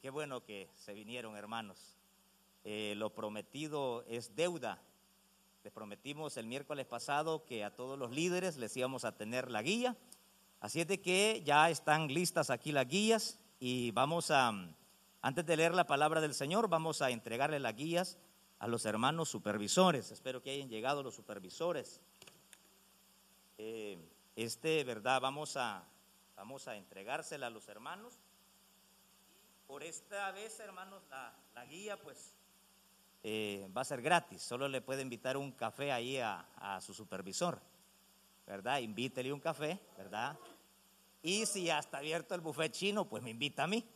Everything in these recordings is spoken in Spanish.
qué bueno que se vinieron, hermanos. Eh, lo prometido es deuda. Les prometimos el miércoles pasado que a todos los líderes les íbamos a tener la guía. Así es de que ya están listas aquí las guías y vamos a, antes de leer la palabra del Señor, vamos a entregarle las guías a los hermanos supervisores. Espero que hayan llegado los supervisores. Eh, este, ¿verdad? Vamos a, vamos a entregársela a los hermanos. Por esta vez, hermanos, la, guía, pues, eh, va a ser gratis. Solo le puede invitar un café ahí a, su supervisor, ¿verdad? Invítele un café, ¿verdad? Y si ya está abierto el buffet chino, pues me invita a mí,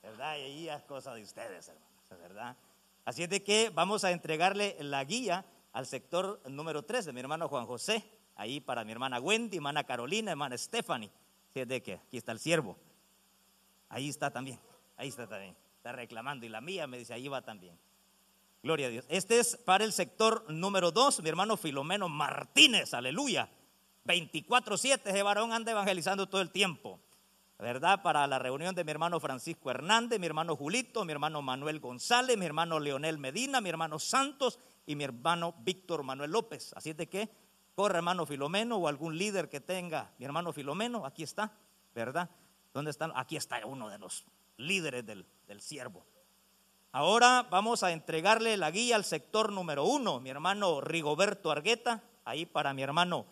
¿verdad? Y ahí es cosa de ustedes, hermanos, ¿verdad? Así es de que vamos a entregarle la guía al sector número 3 de mi hermano Juan José ahí para mi hermana Wendy, hermana Carolina, hermana Stephanie. ¿Sí de que aquí está el siervo. Ahí está también, ahí está también. Está reclamando y la mía me dice, ahí va también. Gloria a Dios. Este es para el sector número 2, mi hermano Filomeno Martínez, aleluya. 24-7, ese varón anda evangelizando todo el tiempo. ¿Verdad? Para la reunión de mi hermano Francisco Hernández, mi hermano Julito, mi hermano Manuel González, mi hermano Leonel Medina, mi hermano Santos y mi hermano Víctor Manuel López. Así es de que Corre, hermano Filomeno, o algún líder que tenga. Mi hermano Filomeno, aquí está, ¿verdad? ¿Dónde están? Aquí está uno de los líderes del, siervo. Ahora vamos a entregarle la guía al sector número uno, mi hermano Rigoberto Argueta, ahí para mi hermano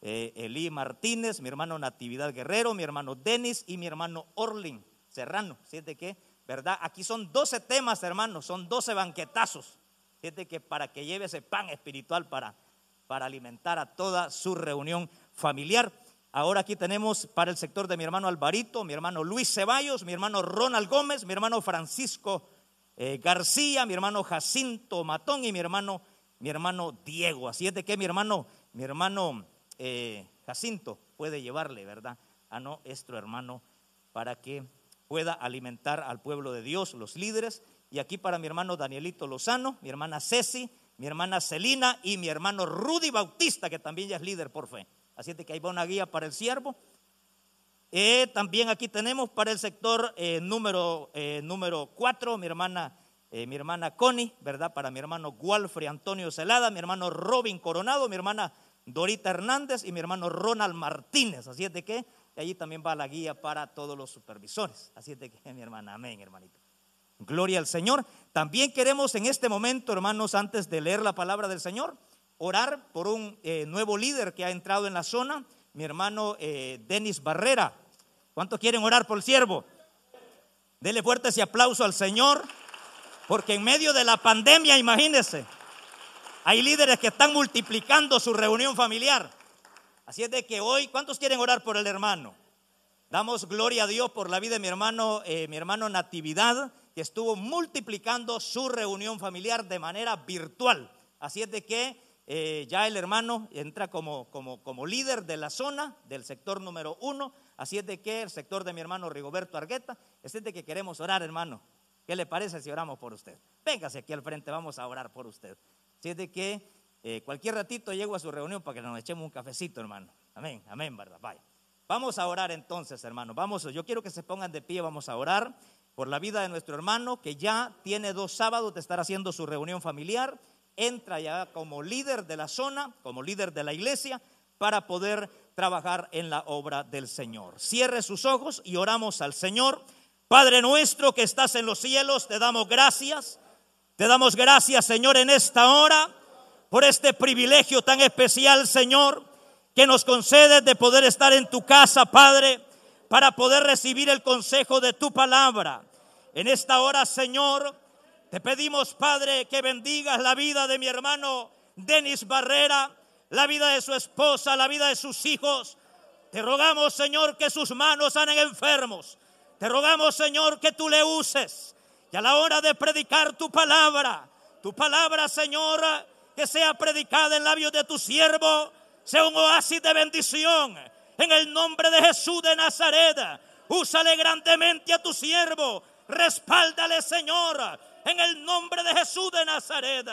eh, Elí Martínez, mi hermano Natividad Guerrero, mi hermano Denis y mi hermano Orlin Serrano. ¿Siente que? ¿Verdad? Aquí son 12 temas, hermanos, son 12 banquetazos. Siente que para que lleve ese pan espiritual para para alimentar a toda su reunión familiar. Ahora aquí tenemos para el sector de mi hermano Alvarito, mi hermano Luis Ceballos, mi hermano Ronald Gómez, mi hermano Francisco eh, García, mi hermano Jacinto Matón y mi hermano, mi hermano Diego. Así es de que mi hermano, mi hermano eh, Jacinto puede llevarle, ¿verdad? A nuestro hermano para que pueda alimentar al pueblo de Dios, los líderes. Y aquí para mi hermano Danielito Lozano, mi hermana Ceci, mi hermana Celina y mi hermano Rudy Bautista, que también ya es líder por fe. Así que ahí va una guía para el siervo. Eh, también aquí tenemos para el sector eh, número, eh, número 4, mi hermana, mi hermana Connie, ¿verdad? Para mi hermano Gualfrey Antonio Celada, mi hermano Robin Coronado, mi hermana Dorita Hernández y mi hermano Ronald Martínez. Así es de que allí también va la guía para todos los supervisores. Así es de que mi hermana, amén, hermanito. Gloria al Señor. También queremos en este momento, hermanos, antes de leer la palabra del Señor, orar por un eh, nuevo líder que ha entrado en la zona, mi hermano eh, Denis Barrera. ¿Cuántos quieren orar por el siervo? Dele fuerte ese aplauso al Señor, porque en medio de la pandemia, imagínense, hay líderes que están multiplicando su reunión familiar. Así es de que hoy, ¿cuántos quieren orar por el hermano? Damos gloria a Dios por la vida de mi hermano, eh, mi hermano Natividad, que estuvo multiplicando su reunión familiar de manera virtual. Así es de que eh, ya el hermano entra como, como, como, líder de la zona, del sector número uno. Así es de que el sector de mi hermano Rigoberto Argueta, es de que queremos orar, hermano. ¿Qué le parece si oramos por usted? Véngase aquí al frente, vamos a orar por usted. Así es de que eh, cualquier ratito llego a su reunión para que nos echemos un cafecito, hermano. Amén, amén, ¿verdad? Vaya. Vamos a orar entonces, hermano. Vamos, yo quiero que se pongan de pie, vamos a orar por la vida de nuestro hermano que ya tiene dos sábados de estar haciendo su reunión familiar, entra ya como líder de la zona, como líder de la iglesia, para poder trabajar en la obra del Señor. Cierre sus ojos y oramos al Señor. Padre nuestro que estás en los cielos, te damos gracias. Te damos gracias, Señor, en esta hora, por este privilegio tan especial, Señor, que nos concedes de poder estar en tu casa, Padre, para poder recibir el consejo de tu palabra. En esta hora, Señor, te pedimos, Padre, que bendigas la vida de mi hermano Denis Barrera, la vida de su esposa, la vida de sus hijos. Te rogamos, Señor, que sus manos sanen enfermos. Te rogamos, Señor, que tú le uses. Y a la hora de predicar tu palabra, tu palabra, Señor, que sea predicada en labios de tu siervo, sea un oasis de bendición. En el nombre de Jesús de Nazaret, úsale grandemente a tu siervo Respáldale, Señor, en el nombre de Jesús de Nazaret.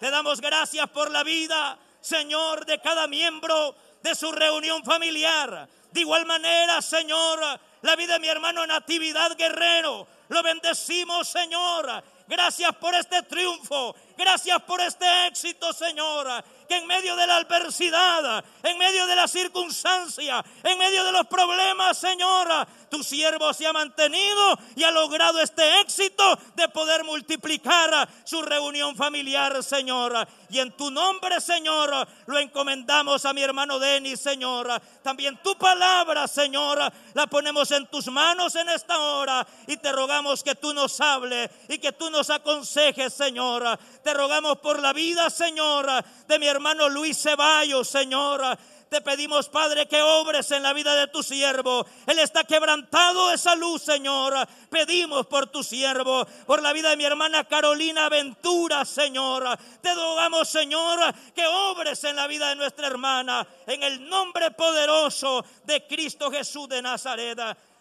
Te damos gracias por la vida, Señor, de cada miembro de su reunión familiar. De igual manera, Señor, la vida de mi hermano Natividad Guerrero, Lo bendecimos, Señor. Gracias por este triunfo. Gracias por este éxito, Señor. Que en medio de la adversidad, en medio de la circunstancia, en medio de los problemas, Señor, tu siervo se ha mantenido y ha logrado este éxito de poder multiplicar su reunión familiar, Señor. Y en tu nombre, Señor, lo encomendamos a mi hermano Denis, Señor. También tu palabra, Señor, la ponemos en tus manos en esta hora y te rogamos que tú nos hables y que tú nos aconsejes, Señor. Te rogamos por la vida, Señor, de mi hermano Luis Ceballos, Señor. Te pedimos, Padre, que obres en la vida de tu siervo. Él está quebrantado de salud, Señor. Pedimos por tu siervo, por la vida de mi hermana Carolina Ventura, Señor. Te rogamos, Señor, que obres en la vida de nuestra hermana. En el nombre poderoso de Cristo Jesús de Nazaret.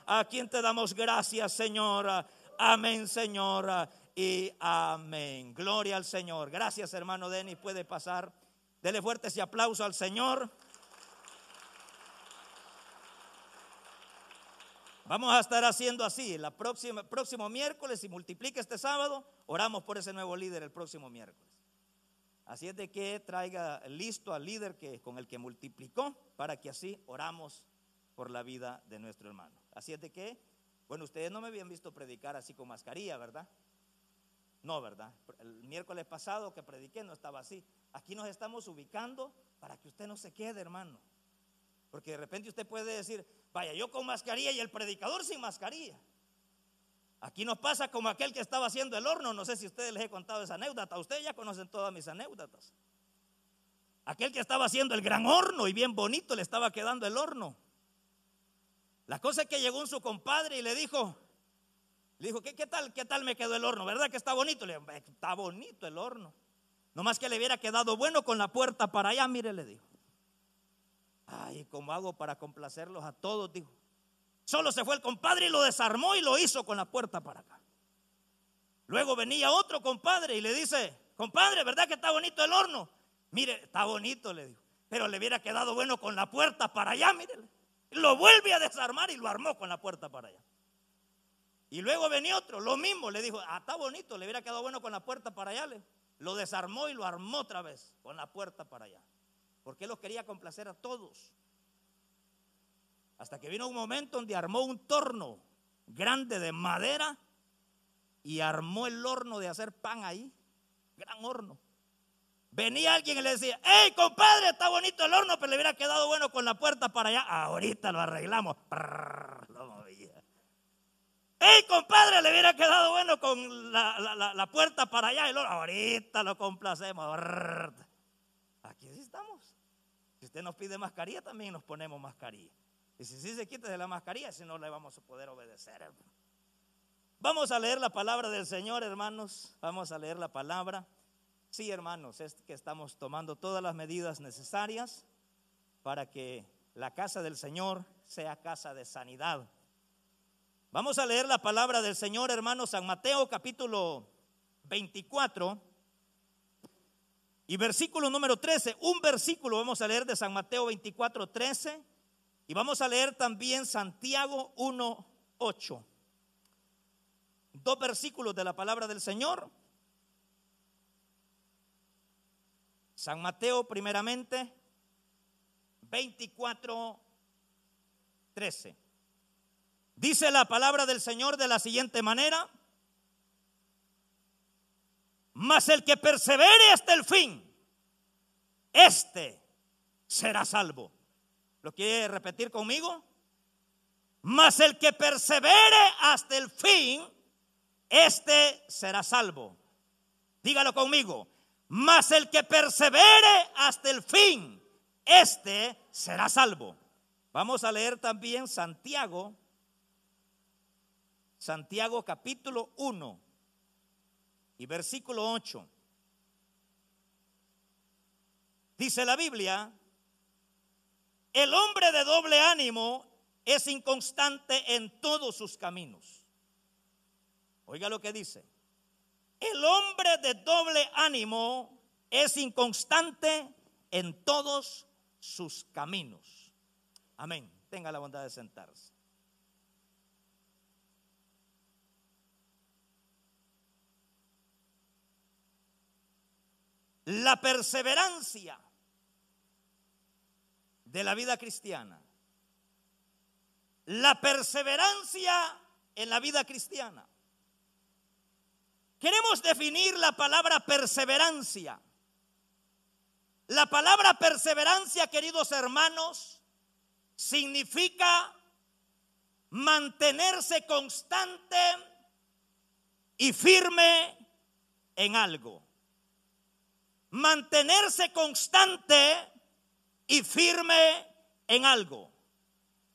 A quien te damos gracias, Señor. Amén, Señor. Y amén. Gloria al Señor. Gracias, hermano Denis. Puede pasar. Dele fuerte ese aplauso al Señor. Vamos a estar haciendo así. La próxima, próximo miércoles, si multiplica este sábado, oramos por ese nuevo líder el próximo miércoles. Así es de que traiga listo al líder que, con el que multiplicó para que así oramos por la vida de nuestro hermano. Así es de que, bueno, ustedes no me habían visto predicar así con mascarilla, ¿verdad? No, ¿verdad? El miércoles pasado que prediqué no estaba así. Aquí nos estamos ubicando para que usted no se quede, hermano. Porque de repente usted puede decir, vaya, yo con mascarilla y el predicador sin mascarilla. Aquí nos pasa como aquel que estaba haciendo el horno. No sé si ustedes les he contado esa anécdota. Ustedes ya conocen todas mis anécdotas. Aquel que estaba haciendo el gran horno y bien bonito le estaba quedando el horno. La cosa es que llegó un su compadre y le dijo, le dijo, ¿qué, tal, ¿qué tal me quedó el horno? ¿Verdad que está bonito? Le dijo, está bonito el horno. Nomás que le hubiera quedado bueno con la puerta para allá, mire, le dijo. Ay, ¿cómo hago para complacerlos a todos? Dijo. Solo se fue el compadre y lo desarmó y lo hizo con la puerta para acá. Luego venía otro compadre y le dice, compadre, ¿verdad que está bonito el horno? Mire, está bonito, le dijo. Pero le hubiera quedado bueno con la puerta para allá, mire. Lo vuelve a desarmar y lo armó con la puerta para allá. Y luego venía otro, lo mismo, le dijo, ah, está bonito, le hubiera quedado bueno con la puerta para allá. Lo desarmó y lo armó otra vez con la puerta para allá porque él los quería complacer a todos. Hasta que vino un momento donde armó un torno grande de madera y armó el horno de hacer pan ahí, gran horno. Venía alguien y le decía, hey compadre, está bonito el horno, pero le hubiera quedado bueno con la puerta para allá. Ahorita lo arreglamos. Hey compadre, le hubiera quedado bueno con la, puerta para allá. Ahorita lo complacemos. Aquí estamos. Si usted nos pide mascarilla, también nos ponemos mascarilla. Y si sí se quita de la mascarilla, si no le vamos a poder obedecer. Vamos a leer la palabra del Señor, hermanos. Vamos a leer la palabra. Sí, hermanos, es que estamos tomando todas las medidas necesarias para que la casa del Señor sea casa de sanidad. Vamos a leer la palabra del Señor, hermanos, San Mateo capítulo 24 y versículo número 13, un versículo vamos a leer de San Mateo 24, 13. Y vamos a leer también Santiago 1, 8. Dos versículos de la palabra del Señor. San Mateo primeramente 24, 13. Dice la palabra del Señor de la siguiente manera. Mas el que persevere hasta el fin, este será salvo. ¿Lo quiere repetir conmigo? Mas el que persevere hasta el fin, este será salvo. Dígalo conmigo. Mas el que persevere hasta el fin, este será salvo. Vamos a leer también Santiago, Santiago capítulo 1 y versículo 8. Dice la Biblia, el hombre de doble ánimo es inconstante en todos sus caminos. Oiga lo que dice. El hombre de doble ánimo es inconstante en todos sus caminos. Amén. Tenga la bondad de sentarse. La perseverancia de la vida cristiana. La perseverancia en la vida cristiana. Queremos definir la palabra perseverancia. La palabra perseverancia, queridos hermanos, significa mantenerse constante y firme en algo. Mantenerse constante y firme en algo.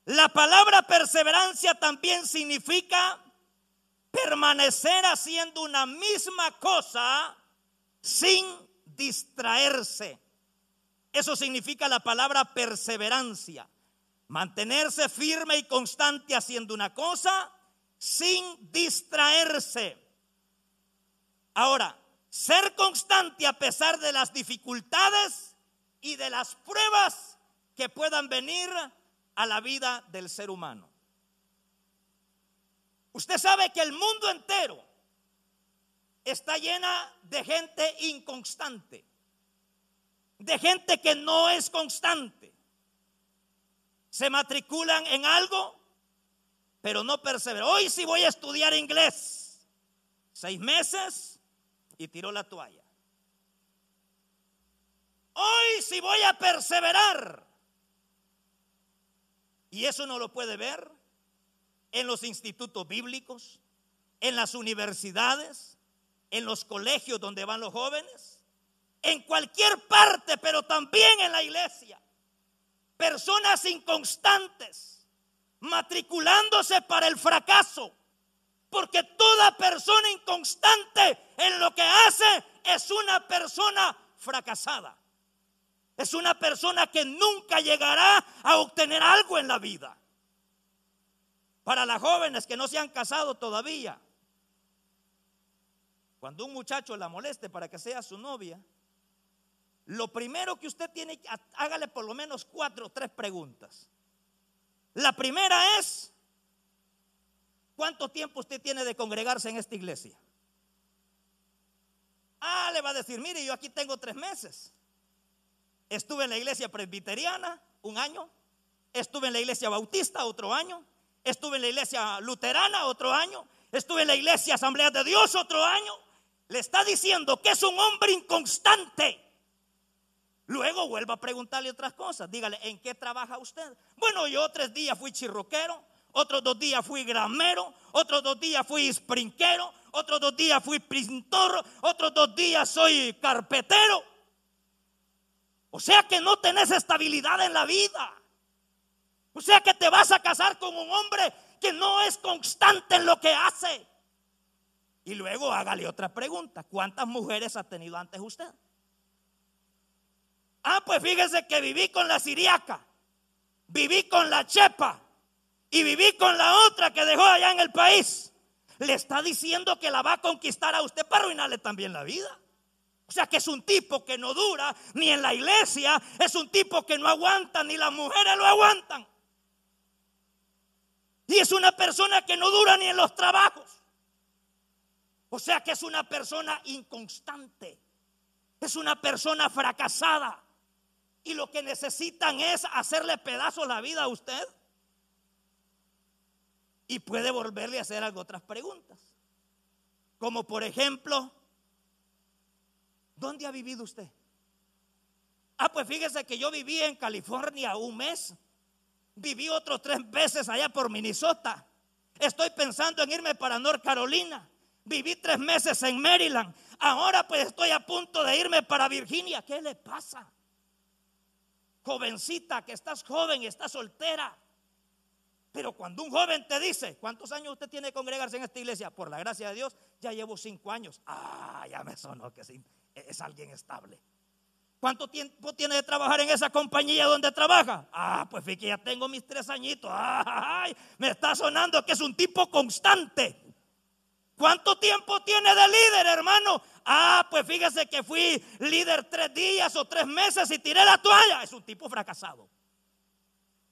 La palabra perseverancia también significa permanecer haciendo una misma cosa sin distraerse. Eso significa la palabra perseverancia. Mantenerse firme y constante haciendo una cosa sin distraerse. Ahora, ser constante a pesar de las dificultades y de las pruebas que puedan venir a la vida del ser humano. Usted sabe que el mundo entero está llena de gente inconstante de gente que no es constante. Se matriculan en algo, pero no perseveran. Hoy sí voy a estudiar inglés. Seis meses y tiró la toalla. Hoy sí voy a perseverar. Y eso no lo puede ver en los institutos bíblicos, en las universidades, en los colegios donde van los jóvenes en cualquier parte, pero también en la iglesia. Personas inconstantes, matriculándose para el fracaso. Porque toda persona inconstante en lo que hace es una persona fracasada. Es una persona que nunca llegará a obtener algo en la vida. Para las jóvenes que no se han casado todavía, cuando un muchacho la moleste para que sea su novia, lo primero que usted tiene, hágale por lo menos cuatro o tres preguntas. La primera es, ¿cuánto tiempo usted tiene de congregarse en esta iglesia? Ah, le va a decir, mire, yo aquí tengo tres meses. Estuve en la iglesia presbiteriana un año, estuve en la iglesia bautista otro año, estuve en la iglesia luterana otro año, estuve en la iglesia Asamblea de Dios otro año. Le está diciendo que es un hombre inconstante. Luego vuelva a preguntarle otras cosas. Dígale, ¿en qué trabaja usted? Bueno, yo tres días fui chirroquero, otros dos días fui gramero, otros dos días fui sprinquero, otros dos días fui pintor, otros dos días soy carpetero. O sea que no tenés estabilidad en la vida. O sea que te vas a casar con un hombre que no es constante en lo que hace. Y luego hágale otra pregunta. ¿Cuántas mujeres ha tenido antes usted? Ah, pues fíjese que viví con la siriaca, viví con la chepa y viví con la otra que dejó allá en el país. Le está diciendo que la va a conquistar a usted para arruinarle también la vida. O sea que es un tipo que no dura ni en la iglesia, es un tipo que no aguanta, ni las mujeres lo aguantan. Y es una persona que no dura ni en los trabajos. O sea que es una persona inconstante. Es una persona fracasada y lo que necesitan es hacerle pedazos la vida a usted. Y puede volverle a hacer algo otras preguntas. Como por ejemplo, ¿dónde ha vivido usted? Ah, pues fíjese que yo viví en California un mes. Viví otros tres veces allá por Minnesota. Estoy pensando en irme para North Carolina. Viví tres meses en Maryland. Ahora pues estoy a punto de irme para Virginia. ¿Qué le pasa? jovencita, que estás joven estás soltera. Pero cuando un joven te dice, ¿cuántos años usted tiene que congregarse en esta iglesia? Por la gracia de Dios, ya llevo cinco años. Ah, ya me sonó que es alguien estable. ¿Cuánto tiempo tiene de trabajar en esa compañía donde trabaja? Ah, pues fíjate, ya tengo mis tres añitos. Ay, me está sonando que es un tipo constante. ¿Cuánto tiempo tiene de líder, hermano? Ah, pues fíjese que fui líder tres días o tres meses y tiré la toalla. Es un tipo fracasado.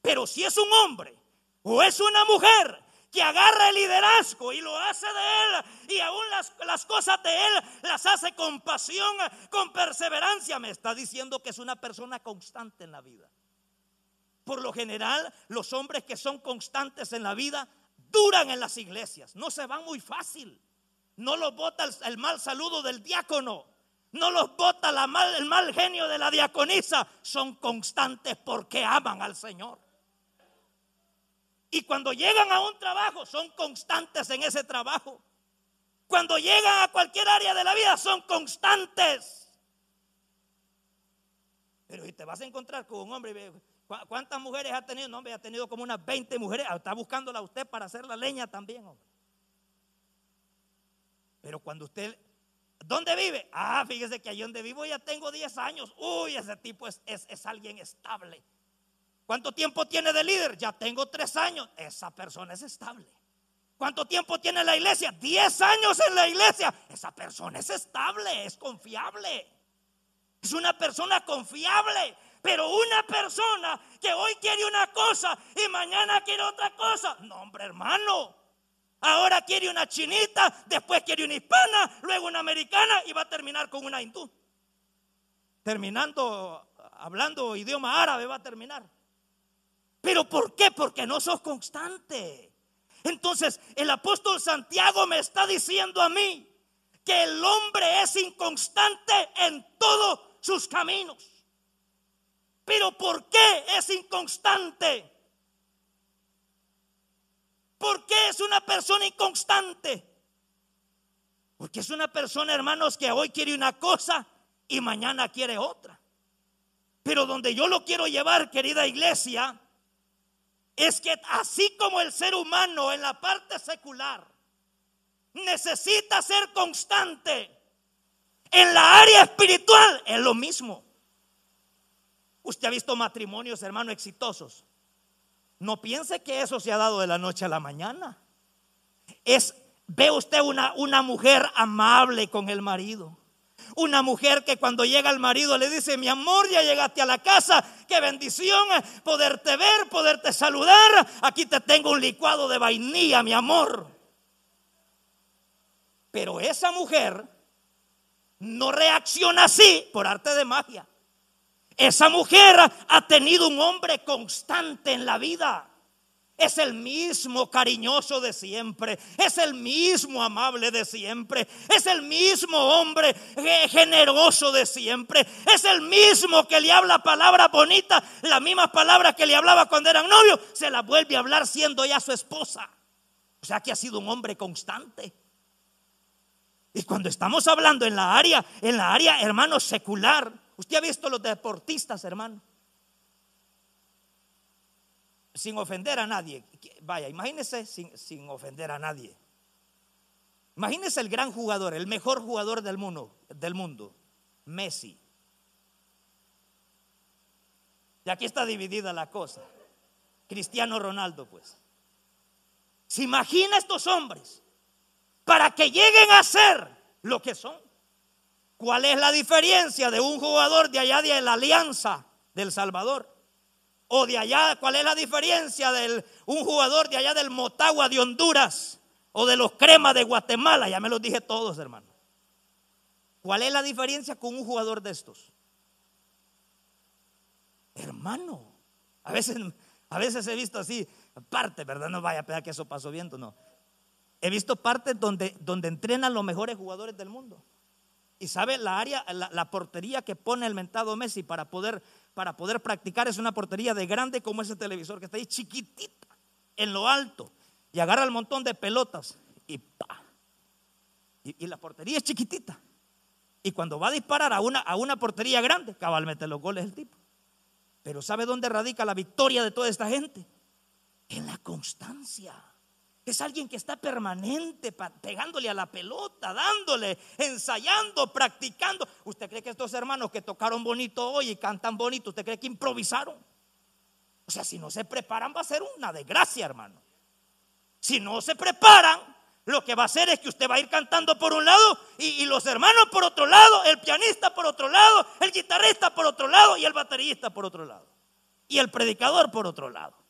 Pero si es un hombre o es una mujer que agarra el liderazgo y lo hace de él y aún las, las, cosas de él las hace con pasión, con perseverancia, me está diciendo que es una persona constante en la vida. Por lo general, los hombres que son constantes en la vida duran en las iglesias, no se van muy fácil. No los bota el, mal saludo del diácono, no los bota el mal genio de la diaconisa, son constantes porque aman al Señor. Y cuando llegan a un trabajo, son constantes en ese trabajo. Cuando llegan a cualquier área de la vida, son constantes. Pero si te vas a encontrar con un hombre, ¿cuántas mujeres ha tenido? No, hombre, ha tenido como unas 20 mujeres. Está buscándola usted para hacer la leña también, hombre. Pero cuando usted, ¿dónde vive? Ah, fíjese que allí donde vivo ya tengo 10 años. Uy, ese tipo es, es alguien estable. ¿Cuánto tiempo tiene de líder? Ya tengo tres años. Esa persona es estable. ¿Cuánto tiempo tiene la iglesia? Diez años en la iglesia. Esa persona es estable, es confiable. Es una persona confiable. Pero una persona que hoy quiere una cosa y mañana quiere otra cosa. No, hombre, hermano. Ahora quiere una chinita, después quiere una hispana, luego una americana y va a terminar con una hindú. Terminando, hablando idioma árabe, va a terminar. ¿Pero por qué? Porque no sos constante. Entonces el apóstol Santiago me está diciendo a mí que el hombre es inconstante en todos sus caminos. Pero ¿por qué es inconstante? ¿Por qué es una persona inconstante? Porque es una persona, hermanos, que hoy quiere una cosa y mañana quiere otra. Pero donde yo lo quiero llevar, querida iglesia, es que así como el ser humano en la parte secular necesita ser constante, en la área espiritual es lo mismo. Usted ha visto matrimonios, hermanos, exitosos. No piense que eso se ha dado de la noche a la mañana. Es, ve usted una, una mujer amable con el marido una mujer que cuando llega el marido le dice, mi amor, ya llegaste a la casa, qué bendición poderte ver, poderte saludar. Aquí te tengo un licuado de vainilla, mi amor. Pero esa mujer no reacciona así por arte de magia. Esa mujer ha tenido un hombre constante en la vida. Es el mismo cariñoso de siempre, es el mismo amable de siempre, es el mismo hombre generoso de siempre, es el mismo que le habla palabras bonitas, las mismas palabras que le hablaba cuando eran novios, se las vuelve a hablar siendo ya su esposa. O sea que ha sido un hombre constante. Y cuando estamos hablando en la área, en la área, hermano, secular, usted ha visto los deportistas, hermano sin ofender a nadie. Vaya, imagínese sin, sin ofender a nadie. Imagínese el gran jugador, el mejor jugador del mundo, del mundo, Messi. Y aquí está dividida la cosa. Cristiano Ronaldo, pues. ¿Se imagina estos hombres para que lleguen a ser lo que son? ¿Cuál es la diferencia de un jugador de allá de la Alianza del Salvador o de allá, ¿cuál es la diferencia de un jugador de allá del Motagua de Honduras o de los Cremas de Guatemala? Ya me los dije todos, hermano. ¿Cuál es la diferencia con un jugador de estos? Hermano, a veces, a veces he visto así, parte, ¿verdad? No vaya a pegar que eso pasó viento, no. He visto partes donde, donde entrenan los mejores jugadores del mundo. Y sabe la área, la, la portería que pone el mentado Messi para poder para poder practicar es una portería de grande como ese televisor que está ahí chiquitita, en lo alto, y agarra el montón de pelotas y pa. Y, la portería es chiquitita. Y cuando va a disparar a una, a una portería grande, cabal mete los goles el tipo. Pero ¿sabe dónde radica la victoria de toda esta gente? En la constancia. Es alguien que está permanente pegándole a la pelota, dándole, ensayando, practicando. ¿Usted cree que estos hermanos que tocaron bonito hoy y cantan bonito, usted cree que improvisaron? O sea, si no se preparan va a ser una desgracia, hermano. Si no se preparan, lo que va a hacer es que usted va a ir cantando por un lado y, y, los hermanos por otro lado, el pianista por otro lado, el guitarrista por otro lado y el baterista por otro lado. Y el predicador por otro lado.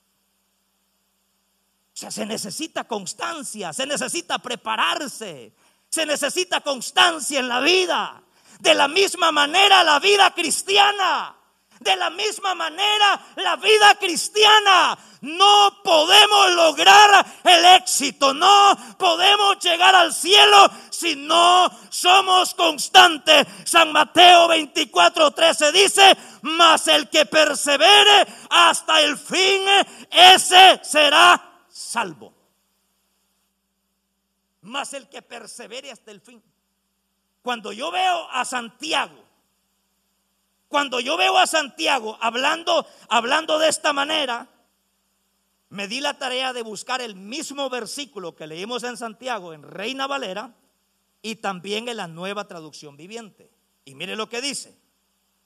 Se necesita constancia, se necesita prepararse, se necesita constancia en la vida. De la misma manera la vida cristiana. De la misma manera la vida cristiana. No podemos lograr el éxito, no podemos llegar al cielo si no somos constantes. San Mateo 24, 13 dice, mas el que persevere hasta el fin, ese será salvo. Mas el que persevere hasta el fin. Cuando yo veo a Santiago, cuando yo veo a Santiago hablando, hablando de esta manera, me di la tarea de buscar el mismo versículo que leímos en Santiago, en Reina Valera, y también en la nueva traducción viviente. Y mire lo que dice.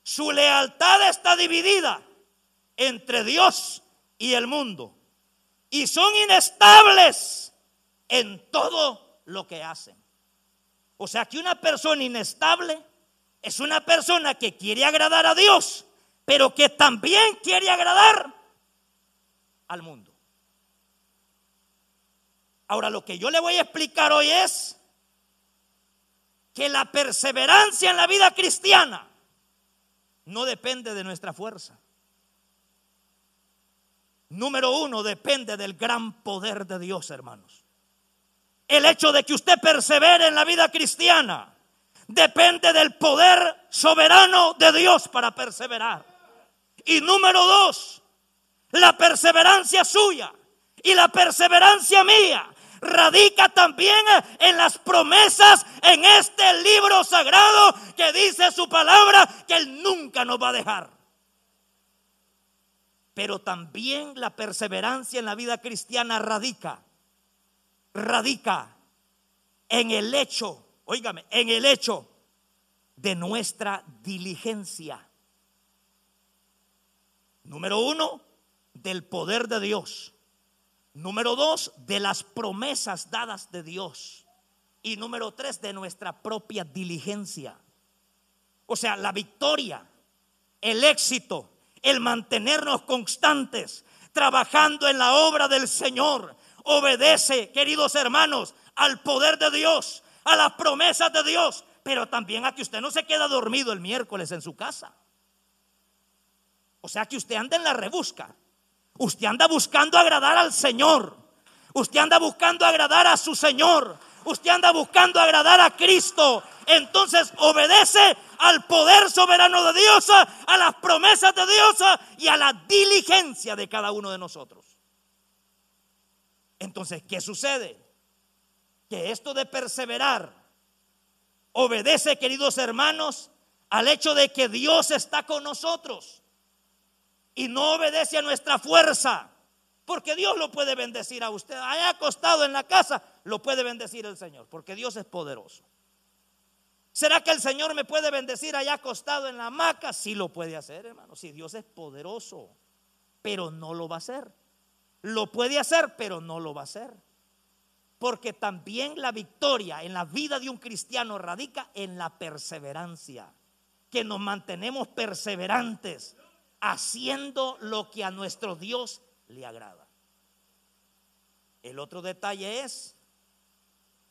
Su lealtad está dividida entre Dios y el mundo. Y son inestables en todo lo que hacen. O sea que una persona inestable es una persona que quiere agradar a Dios, pero que también quiere agradar al mundo. Ahora lo que yo le voy a explicar hoy es que la perseverancia en la vida cristiana no depende de nuestra fuerza. Número uno, depende del gran poder de Dios, hermanos. El hecho de que usted persevere en la vida cristiana depende del poder soberano de Dios para perseverar. Y número dos, la perseverancia suya y la perseverancia mía radica también en las promesas en este libro sagrado que dice su palabra que Él nunca nos va a dejar. Pero también la perseverancia en la vida cristiana radica radica en el hecho, óigame, en el hecho de nuestra diligencia. Número uno, del poder de Dios. Número dos, de las promesas dadas de Dios. Y número tres, de nuestra propia diligencia. O sea, la victoria, el éxito, el mantenernos constantes, trabajando en la obra del Señor, obedece, queridos hermanos, al poder de Dios, a las promesas de Dios, pero también a que usted no se queda dormido el miércoles en su casa. O sea que usted anda en la rebusca. Usted anda buscando agradar al Señor. Usted anda buscando agradar a su Señor. Usted anda buscando agradar a Cristo. Entonces obedece al poder soberano de Dios, a las promesas de Dios y a la diligencia de cada uno de nosotros. Entonces, ¿qué sucede? Que esto de perseverar obedece, queridos hermanos, al hecho de que Dios está con nosotros y no obedece a nuestra fuerza, porque Dios lo puede bendecir a usted. Haya acostado en la casa, lo puede bendecir el Señor, porque Dios es poderoso. ¿Será que el Señor me puede bendecir allá acostado en la hamaca? Sí lo puede hacer, hermano. Si Dios es poderoso, pero no lo va a hacer. Lo puede hacer, pero no lo va a hacer. Porque también la victoria en la vida de un cristiano radica en la perseverancia. Que nos mantenemos perseverantes haciendo lo que a nuestro Dios le agrada. El otro detalle es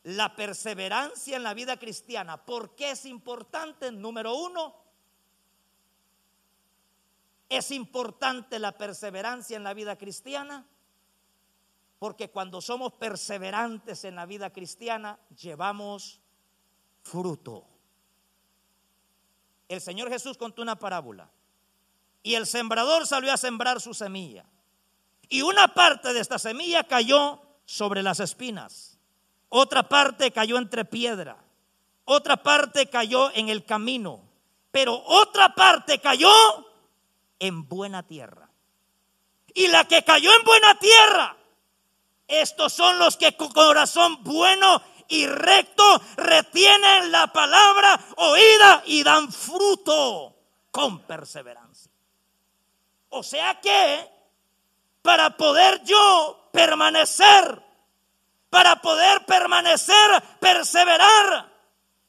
la perseverancia en la vida cristiana. ¿Por qué es importante? Número uno, es importante la perseverancia en la vida cristiana porque cuando somos perseverantes en la vida cristiana, llevamos fruto. El Señor Jesús contó una parábola. Y el sembrador salió a sembrar su semilla. Y una parte de esta semilla cayó sobre las espinas. Otra parte cayó entre piedra. Otra parte cayó en el camino. Pero otra parte cayó en buena tierra. Y la que cayó en buena tierra estos son los que con corazón bueno y recto retienen la palabra oída y dan fruto con perseverancia. O sea que para poder yo permanecer, para poder permanecer, perseverar,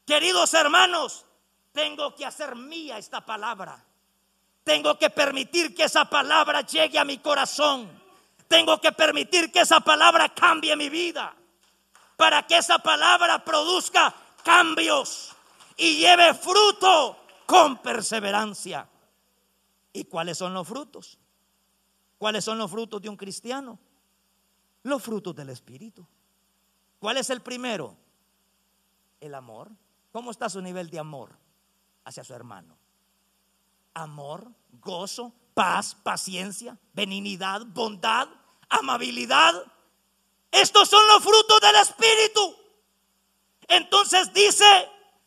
queridos hermanos, tengo que hacer mía esta palabra. Tengo que permitir que esa palabra llegue a mi corazón Tengo que permitir que esa palabra cambie mi vida. Para que esa palabra produzca cambios y lleve fruto con perseverancia. ¿Y cuáles son los frutos? ¿Cuáles son los frutos de un cristiano? Los frutos del Espíritu. ¿Cuál es el primero? El amor. ¿Cómo está su nivel de amor hacia su hermano? Amor, gozo, paz, paciencia, benignidad, bondad, amabilidad. Estos son los frutos del Espíritu. Entonces dice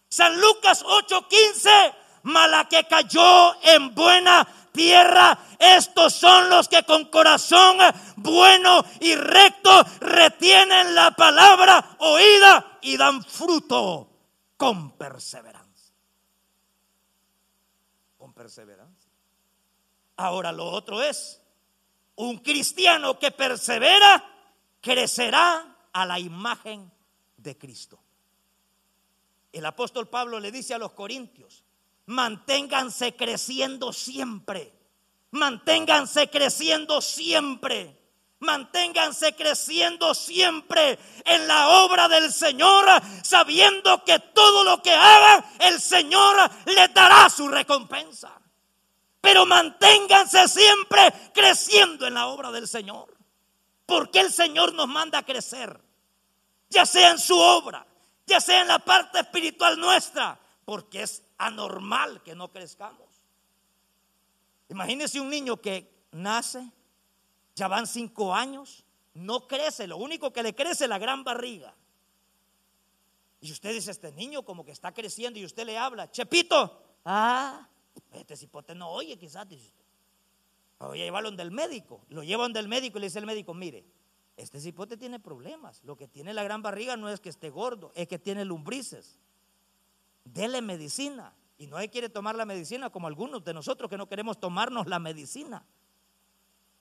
San Lucas 8:15, mala que cayó en buena tierra, estos son los que con corazón bueno y recto retienen la palabra oída y dan fruto con perseverancia. Con perseverancia. Ahora lo otro es, un cristiano que persevera crecerá a la imagen de Cristo. El apóstol Pablo le dice a los corintios, manténganse creciendo siempre, manténganse creciendo siempre. Manténganse creciendo siempre en la obra del Señor, sabiendo que todo lo que hagan, el Señor les dará su recompensa. Pero manténganse siempre creciendo en la obra del Señor. Porque el Señor nos manda a crecer, ya sea en su obra, ya sea en la parte espiritual nuestra, porque es anormal que no crezcamos. Imagínese un niño que nace, ya van cinco años, no crece, lo único que le crece es la gran barriga. Y usted dice, este niño como que está creciendo y usted le habla, Chepito, ah, este cipote no oye quizás, Voy a llevarlo donde el médico. Lo lleva donde el médico y le dice el médico, mire, este cipote tiene problemas. Lo que tiene la gran barriga no es que esté gordo, es que tiene lumbrices. Dele medicina. Y no quiere tomar la medicina como algunos de nosotros que no queremos tomarnos la medicina.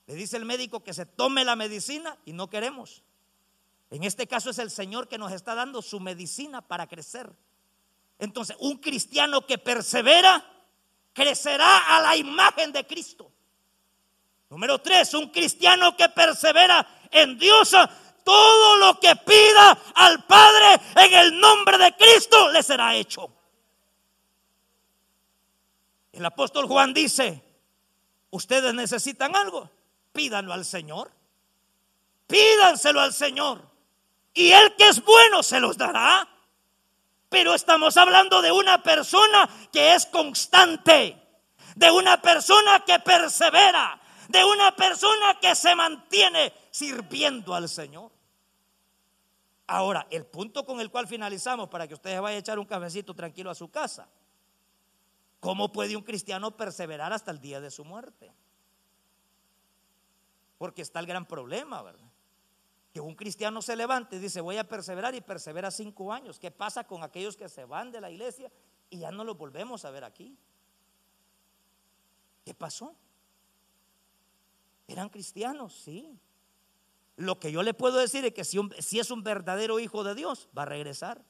Le dice el médico que se tome la medicina y no queremos. En este caso es el Señor que nos está dando su medicina para crecer. Entonces, un cristiano que persevera crecerá a la imagen de Cristo. Número tres, un cristiano que persevera en Dios, todo lo que pida al Padre en el nombre de Cristo le será hecho. El apóstol Juan dice, ustedes necesitan algo, pídanlo al Señor. Pídanselo al Señor. Y el que es bueno se los dará. Pero estamos hablando de una persona que es constante, de una persona que persevera, de una persona que se mantiene sirviendo al Señor. Ahora, el punto con el cual finalizamos para que ustedes vayan a echar un cafecito tranquilo a su casa. ¿Cómo puede un cristiano perseverar hasta el día de su muerte? Porque está el gran problema, ¿verdad? Que un cristiano se levante y dice, voy a perseverar y persevera cinco años. ¿Qué pasa con aquellos que se van de la iglesia y ya no los volvemos a ver aquí? ¿Qué pasó? Eran cristianos, sí. Lo que yo le puedo decir es que si, es un verdadero hijo de Dios, va a regresar.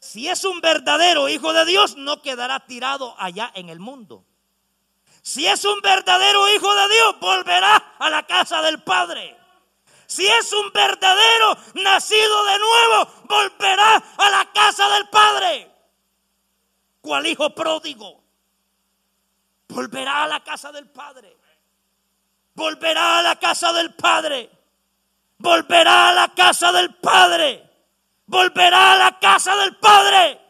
Si es un verdadero hijo de Dios, no quedará tirado allá en el mundo. Si es un verdadero hijo de Dios, volverá a la casa del Padre. Si es un verdadero nacido de nuevo, volverá a la casa del Padre. ¿Cuál hijo pródigo? Volverá a la casa del Padre volverá a la casa del Padre. Volverá a la casa del Padre. Volverá a la casa del Padre.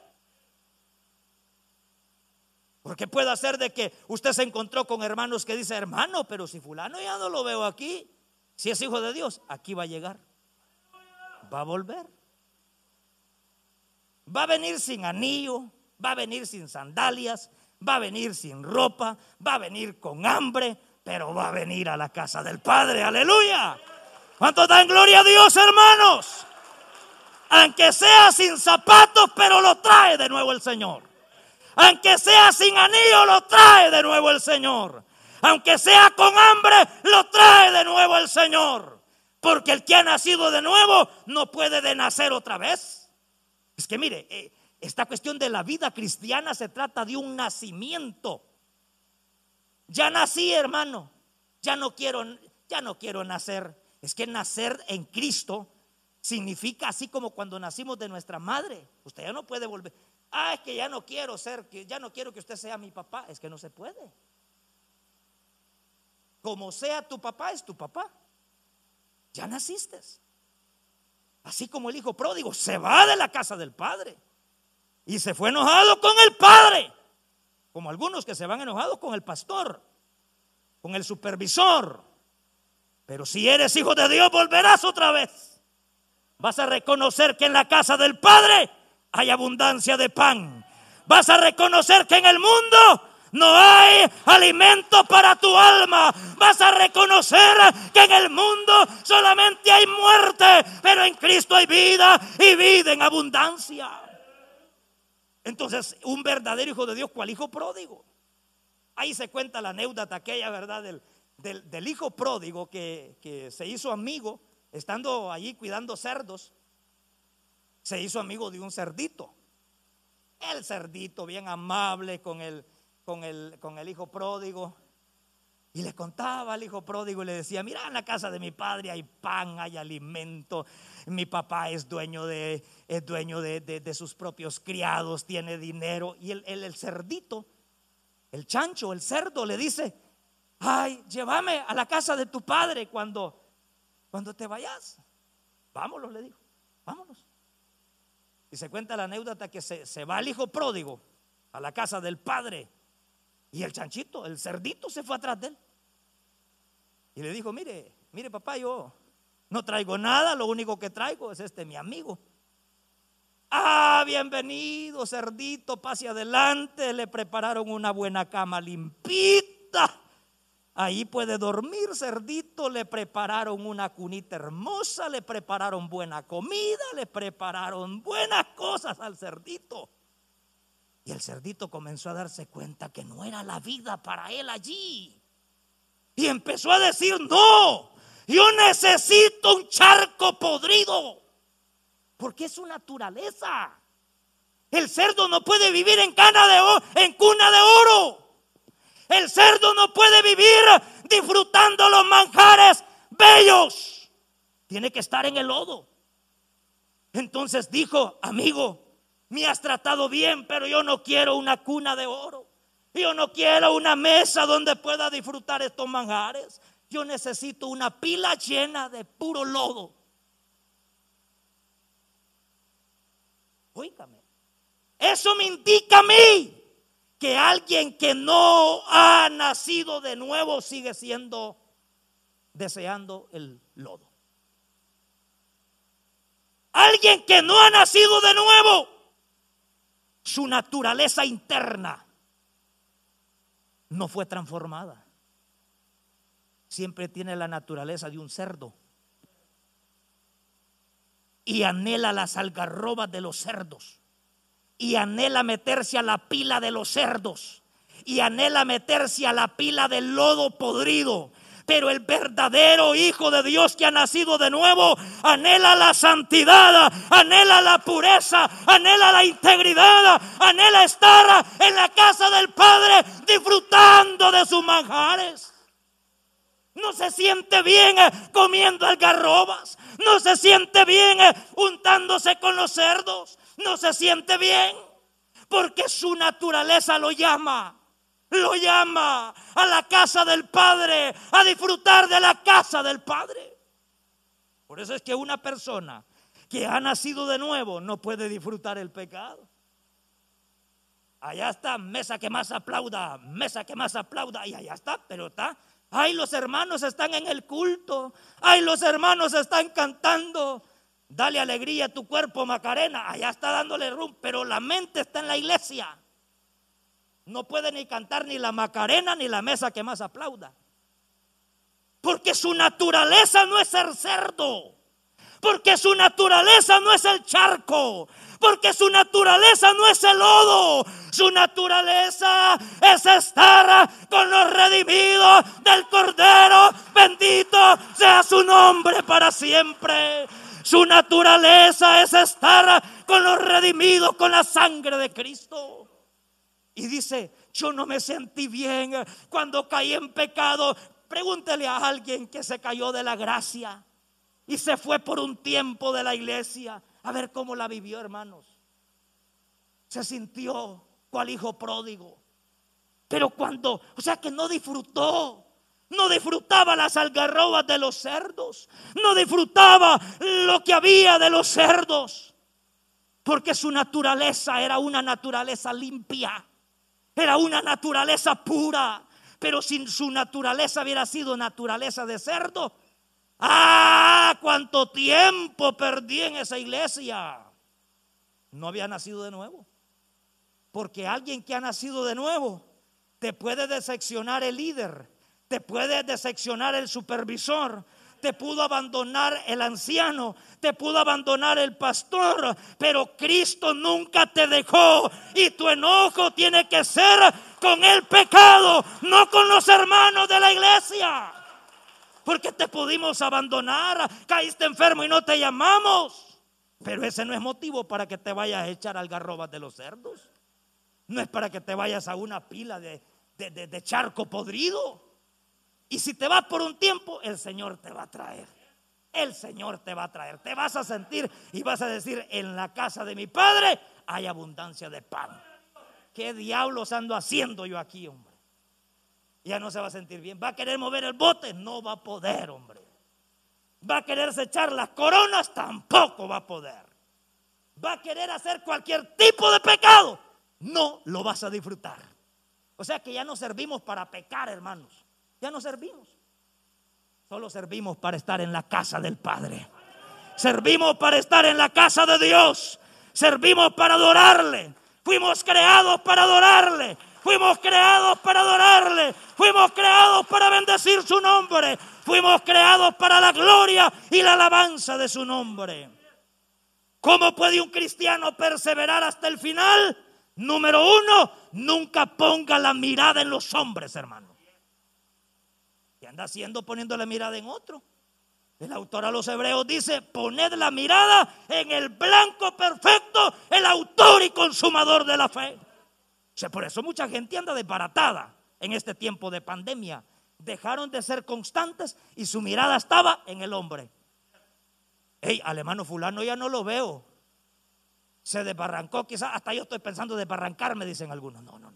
Porque puede ser de que usted se encontró con hermanos que dice, hermano, pero si fulano ya no lo veo aquí, si es hijo de Dios, aquí va a llegar. Va a volver. Va a venir sin anillo, va a venir sin sandalias, va a venir sin ropa, va a venir con hambre, pero va a venir a la casa del Padre. Aleluya. ¿Cuánto dan gloria a Dios, hermanos? Aunque sea sin zapatos, pero lo trae de nuevo el Señor. Aunque sea sin anillo, lo trae de nuevo el Señor. Aunque sea con hambre, lo trae de nuevo el Señor. Porque el que ha nacido de nuevo no puede de nacer otra vez. Es que mire, eh, esta cuestión de la vida cristiana se trata de un nacimiento. Ya nací, hermano. Ya no quiero, ya no quiero nacer. Es que nacer en Cristo significa así como cuando nacimos de nuestra madre. Usted ya no puede volver. Ah, es que ya no quiero ser, que ya no quiero que usted sea mi papá. Es que no se puede. Como sea tu papá, es tu papá. Ya naciste. Así como el hijo pródigo se va de la casa del padre y se fue enojado con el padre. Como algunos que se van enojados con el pastor, con el supervisor. Pero si eres hijo de Dios, volverás otra vez. Vas a reconocer que en la casa del Padre hay abundancia de pan. Vas a reconocer que en el mundo no hay alimento para tu alma. Vas a reconocer que en el mundo solamente hay muerte, pero en Cristo hay vida y vida en abundancia. Entonces, un verdadero hijo de Dios, ¿cuál hijo pródigo? Ahí se cuenta la anécdota aquella, ¿verdad? Del, del, hijo pródigo que, que se hizo amigo, estando allí cuidando cerdos, se hizo amigo de un cerdito. El cerdito, bien amable con el, con el, con el hijo pródigo. Y le contaba al hijo pródigo y le decía, mira, en la casa de mi padre hay pan, hay alimento. Mi papá es dueño de, es dueño de, de, sus propios criados, tiene dinero. Y el, el, el cerdito el chancho, el cerdo le dice, ay, llévame a la casa de tu padre cuando, cuando te vayas. Vámonos, le dijo, vámonos. Y se cuenta la anécdota que se, se va el hijo pródigo a la casa del padre y el chanchito, el cerdito se fue atrás de él. Y le dijo, mire, mire papá, yo no traigo nada, lo único que traigo es este mi amigo. Ah, bienvenido, cerdito, pase adelante. Le prepararon una buena cama limpita. Ahí puede dormir, cerdito. Le prepararon una cunita hermosa, le prepararon buena comida, le prepararon buenas cosas al cerdito. Y el cerdito comenzó a darse cuenta que no era la vida para él allí. Y empezó a decir, no, yo necesito un charco podrido porque es su naturaleza. El cerdo no puede vivir en, cana de, en cuna de oro. El cerdo no puede vivir disfrutando los manjares bellos. Tiene que estar en el lodo. Entonces dijo, amigo, me has tratado bien, pero yo no quiero una cuna de oro. Yo no quiero una mesa donde pueda disfrutar estos manjares. Yo necesito una pila llena de puro lodo. Oígame. Eso me indica a mí que alguien que no ha nacido de nuevo sigue siendo deseando el lodo. Alguien que no ha nacido de nuevo, su naturaleza interna no fue transformada. Siempre tiene la naturaleza de un cerdo y anhela las algarrobas de los cerdos y anhela meterse a la pila de los cerdos y anhela meterse a la pila del lodo podrido. Pero el verdadero Hijo de Dios que ha nacido de nuevo anhela la santidad, anhela la pureza, anhela la integridad, anhela estar en la casa del Padre disfrutando de sus manjares. No se siente bien eh, comiendo algarrobas. No se siente bien eh, untándose con los cerdos. No se siente bien. Porque su naturaleza lo llama. Lo llama a la casa del Padre. A disfrutar de la casa del Padre. Por eso es que una persona que ha nacido de nuevo no puede disfrutar el pecado. Allá está, mesa que más aplauda, mesa que más aplauda, y allá está, pero está Ay, los hermanos están en el culto. Ay, los hermanos están cantando. Dale alegría a tu cuerpo, Macarena. Allá está dándole rum, pero la mente está en la iglesia. No puede ni cantar ni la Macarena ni la mesa que más aplauda. Porque su naturaleza no es ser cerdo. Porque su naturaleza no es el charco. Porque su naturaleza no es el lodo. Su naturaleza es estar con los redimidos del Cordero. Bendito sea su nombre para siempre. Su naturaleza es estar con los redimidos con la sangre de Cristo. Y dice, yo no me sentí bien cuando caí en pecado pregúntele a alguien que se cayó de la gracia y se fue por un tiempo de la iglesia. A ver cómo la vivió, hermanos. Se sintió cual hijo pródigo. Pero cuando, o sea que no disfrutó. No disfrutaba las algarrobas de los cerdos. No disfrutaba lo que había de los cerdos. Porque su naturaleza era una naturaleza limpia. Era una naturaleza pura. Pero si su naturaleza hubiera sido naturaleza de cerdo, ¡ah! ¿Cuánto tiempo perdí en esa iglesia? No había nacido de nuevo. Porque alguien que ha nacido de nuevo te puede decepcionar el líder, te puede decepcionar el supervisor, te pudo abandonar el anciano, te pudo abandonar el pastor, pero Cristo nunca te dejó y tu enojo tiene que ser con el pecado, no con los hermanos de la iglesia. Porque te pudimos abandonar, caíste enfermo y no te llamamos. Pero ese no es motivo para que te vayas a echar algarrobas de los cerdos. No es para que te vayas a una pila de, de, charco podrido. Y si te vas por un tiempo, el Señor te va a traer. El Señor te va a traer. Te vas a sentir y vas a decir, en la casa de mi Padre hay abundancia de pan. ¿Qué diablos ando haciendo yo aquí, hombre? Ya no se va a sentir bien. ¿Va a querer mover el bote? No va a poder, hombre. ¿Va a quererse echar las coronas? Tampoco va a poder. ¿Va a querer hacer cualquier tipo de pecado? no lo vas a disfrutar. O sea que ya no servimos para pecar, hermanos. Ya no servimos. Solo servimos para estar en la casa del Padre. Servimos para estar en la casa de Dios. Servimos para adorarle. Fuimos creados para adorarle. Fuimos creados para adorarle. Fuimos creados para bendecir su nombre. Fuimos creados para la gloria y la alabanza de su nombre. ¿Cómo puede un cristiano perseverar hasta el final? Número uno, nunca ponga la mirada en los hombres, hermano. ¿Qué anda haciendo poniendo la mirada en otro? El autor a los hebreos dice, poned la mirada en el blanco perfecto, el autor y consumador de la fe. O sea, por eso mucha gente anda desbaratada en este tiempo de pandemia. Dejaron de ser constantes y su mirada estaba en el hombre. Hey, al fulano ya no lo veo se desbarrancó, quizás hasta yo estoy pensando desbarrancarme, dicen algunos. No, no, no, no.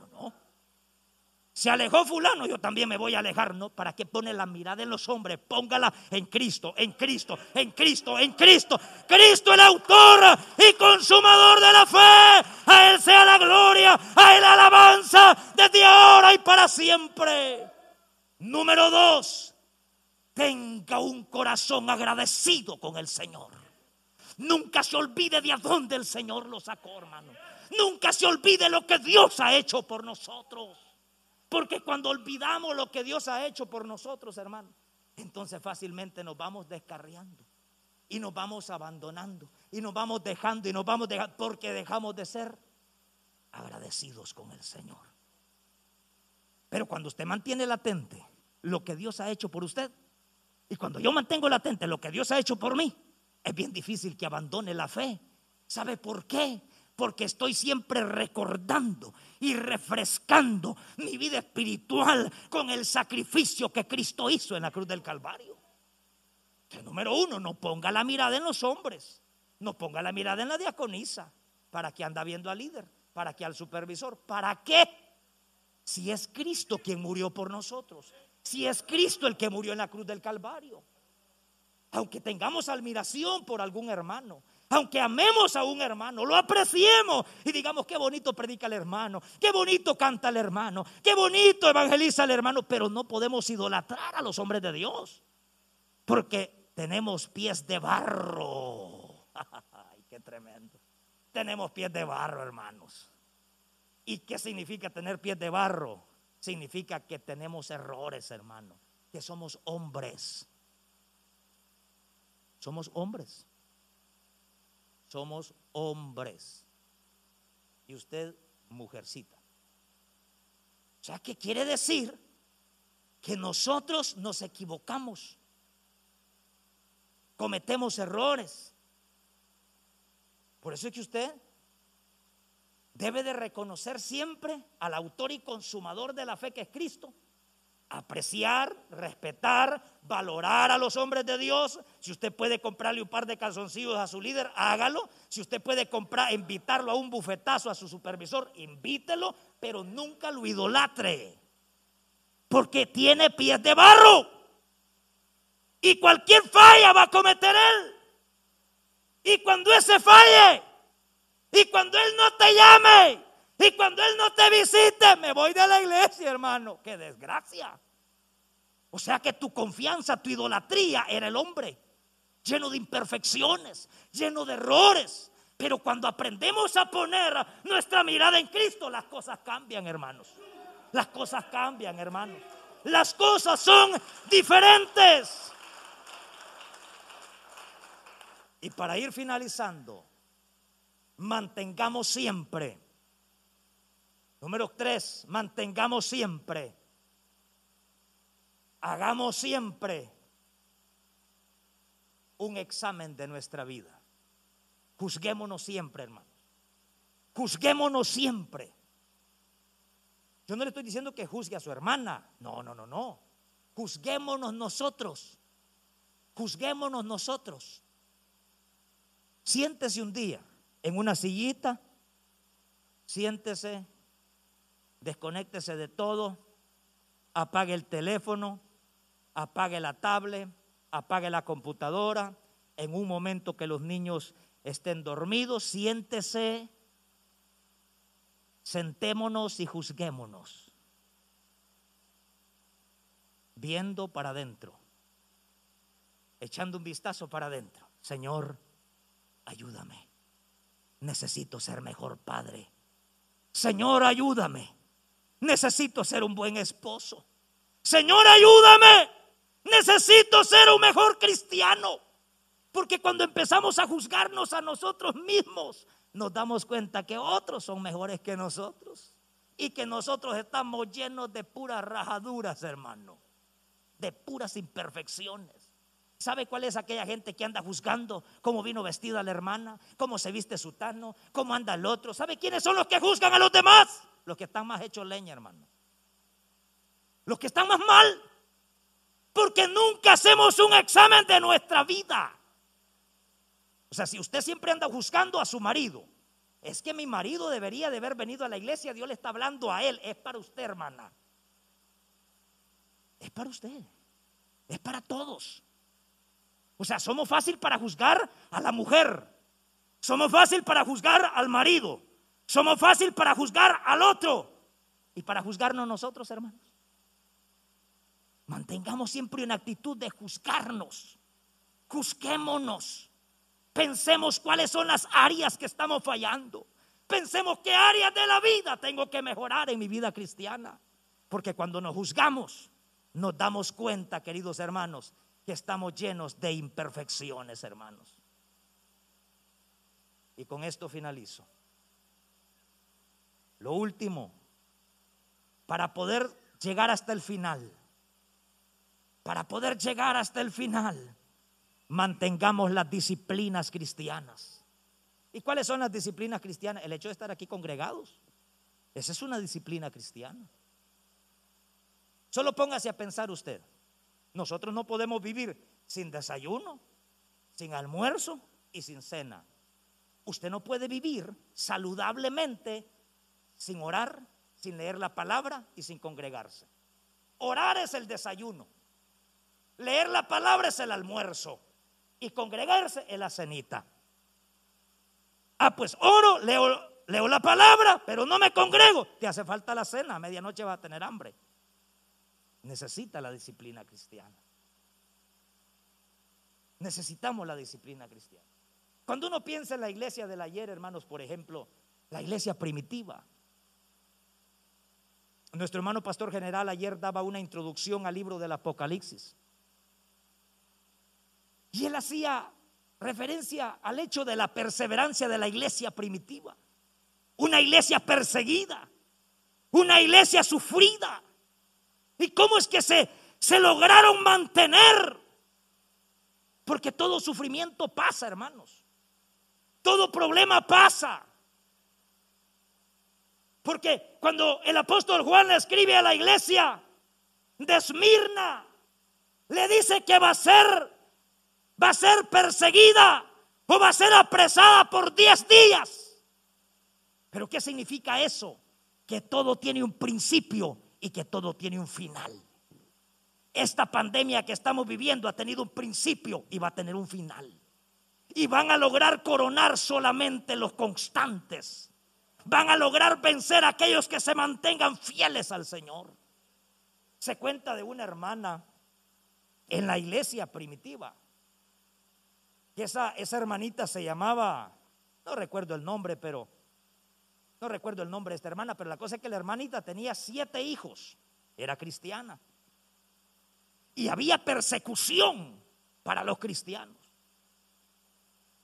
Se alejó fulano, yo también me voy a alejar, ¿no? ¿Para qué pone la mirada en los hombres? Póngala en Cristo, en Cristo, en Cristo, en Cristo. Cristo el autor y consumador de la fe. A Él sea la gloria, a Él la alabanza desde ahora y para siempre. Número dos, tenga un corazón agradecido con el Señor. Nunca se olvide de a dónde el Señor lo sacó, hermano. Nunca se olvide lo que Dios ha hecho por nosotros. Porque cuando olvidamos lo que Dios ha hecho por nosotros, hermano, entonces fácilmente nos vamos descarriando y nos vamos abandonando y nos vamos dejando y nos vamos dejando porque dejamos de ser agradecidos con el Señor. Pero cuando usted mantiene latente lo que Dios ha hecho por usted y cuando yo mantengo latente lo que Dios ha hecho por mí, es bien difícil que abandone la fe. ¿Sabe por qué? Porque estoy siempre recordando y refrescando mi vida espiritual con el sacrificio que Cristo hizo en la cruz del Calvario. Que número uno, no ponga la mirada en los hombres, no ponga la mirada en la diaconisa. ¿Para que anda viendo al líder? ¿Para que al supervisor? ¿Para qué? Si es Cristo quien murió por nosotros, si es Cristo el que murió en la cruz del Calvario aunque tengamos admiración por algún hermano, aunque amemos a un hermano, lo apreciemos y digamos qué bonito predica el hermano, qué bonito canta el hermano, qué bonito evangeliza el hermano, pero no podemos idolatrar a los hombres de Dios, porque tenemos pies de barro. Ay, qué tremendo. Tenemos pies de barro, hermanos. ¿Y qué significa tener pies de barro? Significa que tenemos errores, hermano, que somos hombres somos hombres. Somos hombres. Y usted, mujercita. O sea, ¿qué quiere decir? Que nosotros nos equivocamos. Cometemos errores. Por eso es que usted debe de reconocer siempre al autor y consumador de la fe que es Cristo apreciar, respetar, valorar a los hombres de Dios. Si usted puede comprarle un par de calzoncillos a su líder, hágalo. Si usted puede comprar, invitarlo a un bufetazo a su supervisor, invítelo, pero nunca lo idolatre. Porque tiene pies de barro. Y cualquier falla va a cometer él. Y cuando ese falle, y cuando él no te llame, y cuando Él no te visite, me voy de la iglesia, hermano. Qué desgracia. O sea que tu confianza, tu idolatría era el hombre, lleno de imperfecciones, lleno de errores. Pero cuando aprendemos a poner nuestra mirada en Cristo, las cosas cambian, hermanos. Las cosas cambian, hermanos. Las cosas son diferentes. Y para ir finalizando, mantengamos siempre Número tres, mantengamos siempre, hagamos siempre un examen de nuestra vida. Juzguémonos siempre, hermanos. Juzguémonos siempre. Yo no le estoy diciendo que juzgue a su hermana. No, no, no, no. Juzguémonos nosotros. Juzguémonos nosotros. Siéntese un día en una sillita. Siéntese desconéctese de todo, apague el teléfono, apague la tablet, apague la computadora. En un momento que los niños estén dormidos, siéntese, sentémonos y juzguémonos, viendo para adentro, echando un vistazo para adentro. Señor, ayúdame. Necesito ser mejor padre. Señor, ayúdame. Necesito ser un buen esposo. Señor, ayúdame. Necesito ser un mejor cristiano. Porque cuando empezamos a juzgarnos a nosotros mismos, nos damos cuenta que otros son mejores que nosotros. Y que nosotros estamos llenos de puras rajaduras, hermano. De puras imperfecciones. ¿Sabe cuál es aquella gente que anda juzgando cómo vino vestida la hermana, cómo se viste su tano, cómo anda el otro? ¿Sabe quiénes son los que juzgan a los demás? Los que están más hechos leña, hermano. Los que están más mal. Porque nunca hacemos un examen de nuestra vida. O sea, si usted siempre anda juzgando a su marido, es que mi marido debería de haber venido a la iglesia, Dios le está hablando a él, es para usted, hermana. Es para usted. Es para todos. O sea, somos fácil para juzgar a la mujer. Somos fácil para juzgar al marido. Somos fácil para juzgar al otro y para juzgarnos nosotros, hermanos. Mantengamos siempre una actitud de juzgarnos. Juzguémonos. Pensemos cuáles son las áreas que estamos fallando. Pensemos qué áreas de la vida tengo que mejorar en mi vida cristiana. Porque cuando nos juzgamos, nos damos cuenta, queridos hermanos, que estamos llenos de imperfecciones, hermanos. Y con esto finalizo. Lo último, para poder llegar hasta el final, para poder llegar hasta el final, mantengamos las disciplinas cristianas. ¿Y cuáles son las disciplinas cristianas? El hecho de estar aquí congregados. Esa es una disciplina cristiana. Solo póngase a pensar usted. Nosotros no podemos vivir sin desayuno, sin almuerzo y sin cena. Usted no puede vivir saludablemente sin orar, sin leer la palabra y sin congregarse. Orar es el desayuno. Leer la palabra es el almuerzo. Y congregarse es la cenita. Ah, pues oro, leo, leo la palabra, pero no me congrego. Te hace falta la cena, a medianoche vas a tener hambre. Necesita la disciplina cristiana. Necesitamos la disciplina cristiana. Cuando uno piensa en la iglesia del ayer, hermanos, por ejemplo, la iglesia primitiva, nuestro hermano pastor general ayer daba una introducción al libro del Apocalipsis. Y él hacía referencia al hecho de la perseverancia de la iglesia primitiva. Una iglesia perseguida, una iglesia sufrida. ¿Y cómo es que se, se lograron mantener? Porque todo sufrimiento pasa, hermanos. Todo problema pasa. Porque cuando el apóstol Juan le escribe a la iglesia, de Esmirna le dice que va a ser, va a ser perseguida o va a ser apresada por 10 días. Pero ¿qué significa eso? Que todo tiene un principio y que todo tiene un final. Esta pandemia que estamos viviendo ha tenido un principio y va a tener un final. Y van a lograr coronar solamente los constantes. Van a lograr vencer a aquellos que se mantengan fieles al Señor. Se cuenta de una hermana en la iglesia primitiva. Que esa, esa hermanita se llamaba, no recuerdo el nombre, pero no recuerdo el nombre de esta hermana, pero la cosa es que la hermanita tenía siete hijos, era cristiana. Y había persecución para los cristianos.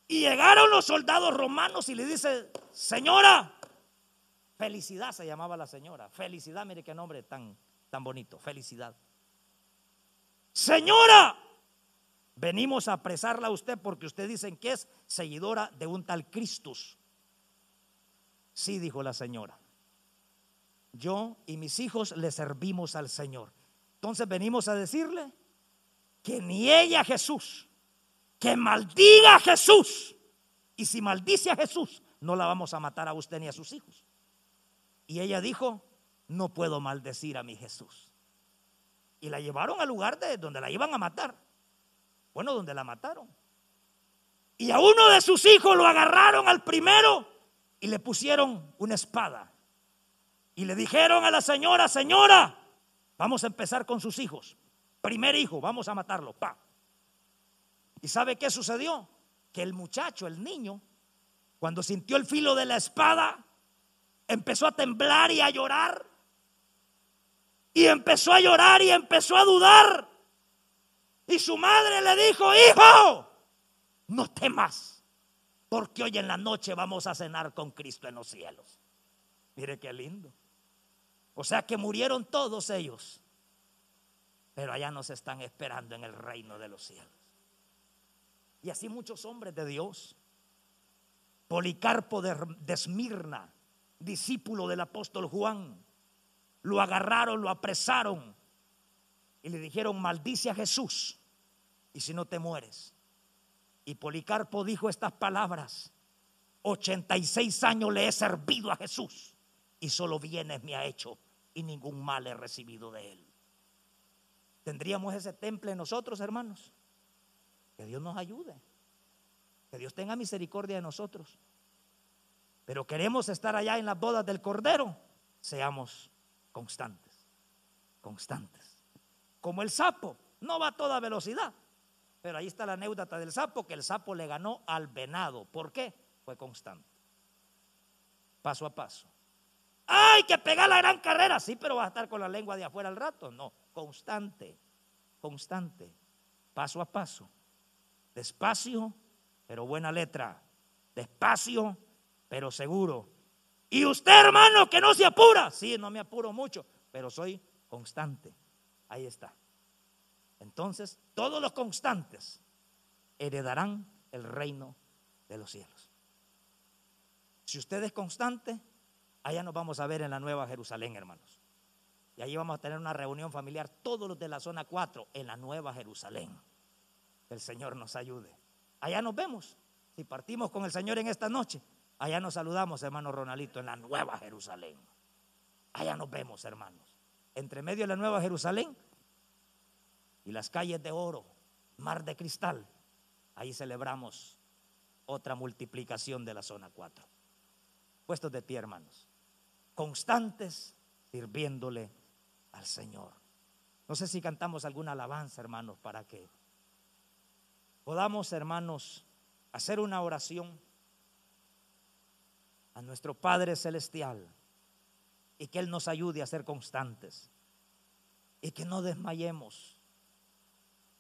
Y llegaron los soldados romanos y le dice, señora, felicidad se llamaba la señora, felicidad, mire qué nombre tan, tan bonito, felicidad. Señora, venimos a apresarla a usted porque usted dicen que es seguidora de un tal Cristus. Sí, dijo la señora. Yo y mis hijos le servimos al Señor. Entonces venimos a decirle que ni ella Jesús, que maldiga a Jesús. Y si maldice a Jesús, no la vamos a matar a usted ni a sus hijos. Y ella dijo, no puedo maldecir a mi Jesús. Y la llevaron al lugar de donde la iban a matar. Bueno, donde la mataron. Y a uno de sus hijos lo agarraron al primero y le pusieron una espada. Y le dijeron a la señora, señora, vamos a empezar con sus hijos. Primer hijo, vamos a matarlo. Pa. ¿Y sabe qué sucedió? Que el muchacho, el niño, cuando sintió el filo de la espada, empezó a temblar y a llorar. Y empezó a llorar y empezó a dudar. Y su madre le dijo, hijo, no temas, porque hoy en la noche vamos a cenar con Cristo en los cielos. Mire qué lindo. O sea que murieron todos ellos, pero allá nos están esperando en el reino de los cielos. Y así muchos hombres de Dios. Policarpo de, de Esmirna, discípulo del apóstol Juan, lo agarraron, lo apresaron y le dijeron, maldice a Jesús y si no te mueres. Y Policarpo dijo estas palabras, 86 años le he servido a Jesús y solo bienes me ha hecho y ningún mal he recibido de él. ¿Tendríamos ese temple nosotros, hermanos? Que Dios nos ayude. Que Dios tenga misericordia de nosotros. Pero queremos estar allá en las bodas del Cordero. Seamos constantes, constantes. Como el sapo, no va a toda velocidad. Pero ahí está la anécdota del sapo, que el sapo le ganó al venado. ¿Por qué? Fue constante. Paso a paso. ¡Ay, que pegar la gran carrera! Sí, pero va a estar con la lengua de afuera al rato. No, constante, constante, paso a paso. Despacio, pero buena letra. Despacio, pero seguro. Y usted, hermano, que no se apura. Sí, no me apuro mucho, pero soy constante. Ahí está. Entonces, todos los constantes heredarán el reino de los cielos. Si usted es constante, allá nos vamos a ver en la Nueva Jerusalén, hermanos. Y allí vamos a tener una reunión familiar, todos los de la zona 4, en la Nueva Jerusalén. Que el Señor nos ayude. Allá nos vemos. Si partimos con el Señor en esta noche, allá nos saludamos, hermano Ronalito, en la Nueva Jerusalén. Allá nos vemos, hermanos. Entre medio de la Nueva Jerusalén y las calles de oro, mar de cristal, ahí celebramos otra multiplicación de la zona 4. Puestos de pie, hermanos, constantes sirviéndole al Señor. No sé si cantamos alguna alabanza, hermanos, para que podamos, hermanos, hacer una oración a nuestro Padre Celestial y que Él nos ayude a ser constantes y que no desmayemos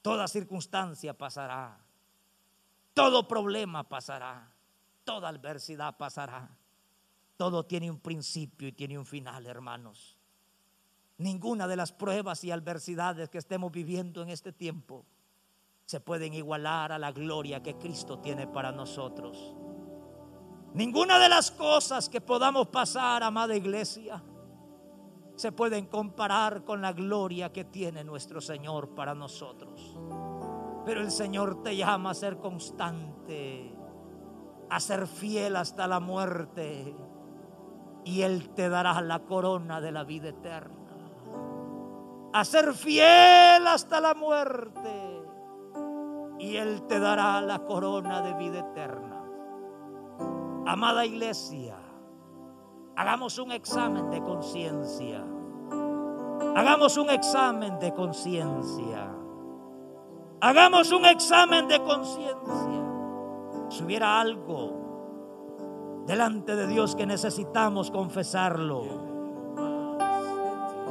Toda circunstancia pasará. Todo problema pasará. Toda adversidad pasará. Todo tiene un principio y tiene un final, hermanos. Ninguna de las pruebas y adversidades que estemos viviendo en este tiempo se pueden igualar a la gloria que Cristo tiene para nosotros. Ninguna de las cosas que podamos pasar, amada iglesia, se pueden comparar con la gloria que tiene nuestro Señor para nosotros. Pero el Señor te llama a ser constante, a ser fiel hasta la muerte, y Él te dará la corona de la vida eterna. A ser fiel hasta la muerte, y Él te dará la corona de vida eterna. Amada iglesia, hagamos un examen de conciencia. Hagamos un examen de conciencia. Hagamos un examen de conciencia. Si hubiera algo delante de Dios que necesitamos confesarlo,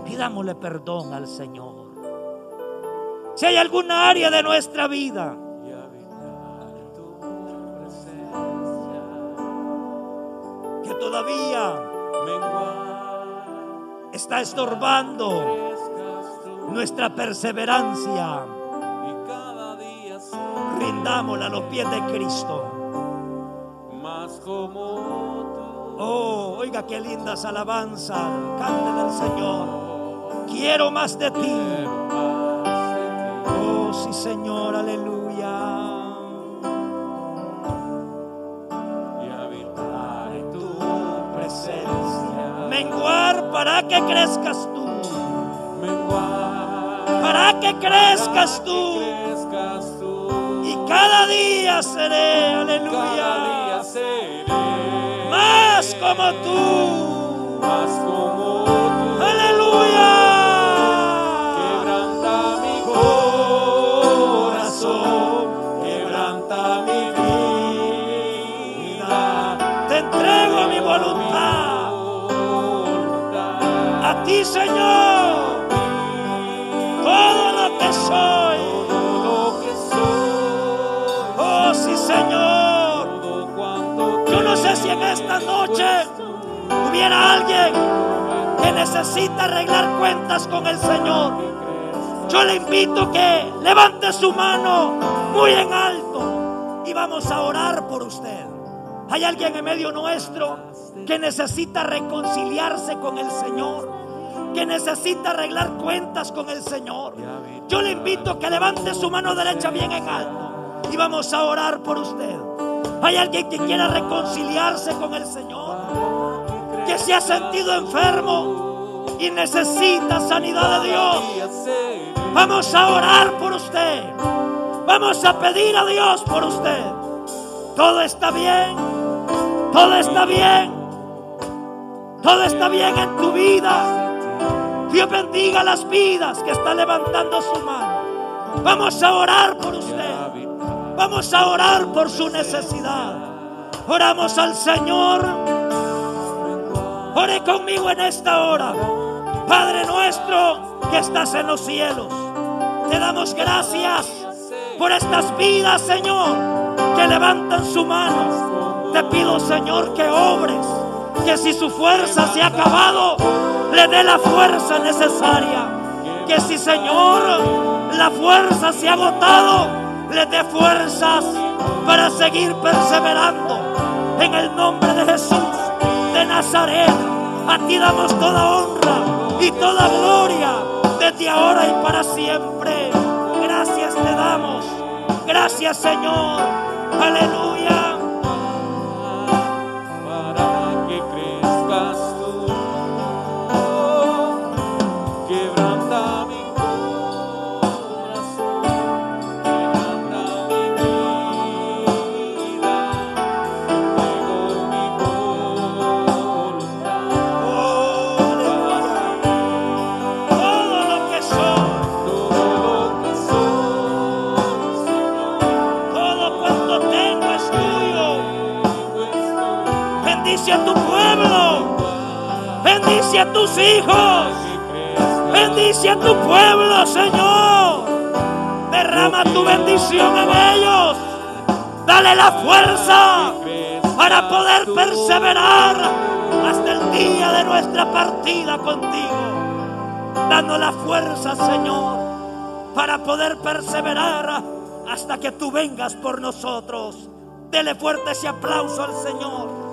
pidámosle perdón al Señor. Si hay alguna área de nuestra vida que todavía está estorbando nuestra perseverancia, rindámosla a los pies de Cristo. Oh, oiga qué lindas alabanzas, cántale al Señor. Quiero más de ti. Oh, sí, Señor, aleluya. Para que crezcas tú. Para que crezcas tú. Y cada día seré, aleluya. Más como tú. más como ti, Señor. Todo lo que soy. Oh, sí, Señor. Yo no sé si en esta noche hubiera alguien que necesita arreglar cuentas con el Señor. Yo le invito que levante su mano muy en alto y vamos a orar por usted. Hay alguien en medio nuestro que necesita reconciliarse con el Señor, que necesita arreglar cuentas con el Señor. Yo le invito a que levante su mano derecha bien en alto y vamos a orar por usted. Hay alguien que quiera reconciliarse con el Señor, que se ha sentido enfermo y necesita sanidad de Dios. Vamos a orar por usted. Vamos a pedir a Dios por usted. Todo está bien. Todo está bien. Todo está bien en tu vida. Dios bendiga las vidas que está levantando su mano. Vamos a orar por usted. Vamos a orar por su necesidad. Oramos al Señor. Ore conmigo en esta hora. Padre nuestro que estás en los cielos. Te damos gracias por estas vidas, Señor, que levantan su mano. Te pido, Señor, que obres. Que si su fuerza se ha acabado, le dé la fuerza necesaria. Que si, Señor, la fuerza se ha agotado, le dé fuerzas para seguir perseverando. En el nombre de Jesús de Nazaret, a ti damos toda honra y toda gloria desde ahora y para siempre. Gracias te damos. Gracias Señor. Aleluya. Bendice a tus hijos. Bendice a tu pueblo, Señor. Derrama tu bendición en ellos. Dale la fuerza para poder perseverar hasta el día de nuestra partida contigo. Danos la fuerza, Señor, para poder perseverar hasta que tú vengas por nosotros. Dele fuerte ese aplauso al Señor.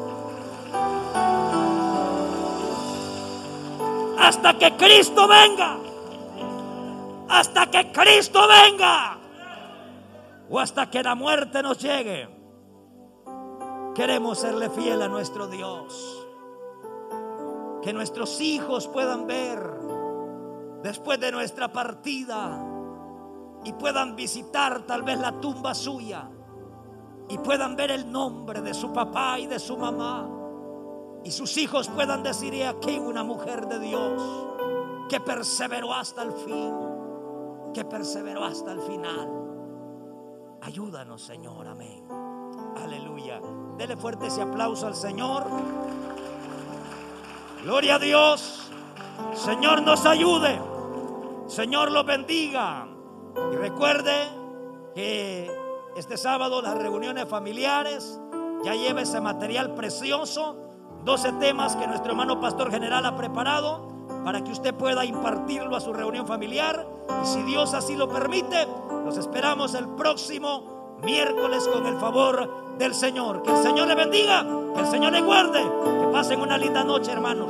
Hasta que Cristo venga. Hasta que Cristo venga. O hasta que la muerte nos llegue. Queremos serle fiel a nuestro Dios. Que nuestros hijos puedan ver después de nuestra partida y puedan visitar tal vez la tumba suya y puedan ver el nombre de su papá y de su mamá y sus hijos puedan decir "He aquí una mujer de Dios que perseveró hasta el fin, que perseveró hasta el final. Ayúdanos, Señor, amén. Aleluya. Dele fuerte ese aplauso al Señor. Gloria a Dios. Señor nos ayude. Señor los bendiga. Y recuerde que este sábado las reuniones familiares ya lleva ese material precioso, 12 temas que nuestro hermano pastor general ha preparado para que usted pueda impartirlo a su reunión familiar. Y si Dios así lo permite, los esperamos el próximo miércoles con el favor del Señor. Que el Señor le bendiga, que el Señor le guarde, que pasen una linda noche, hermanos.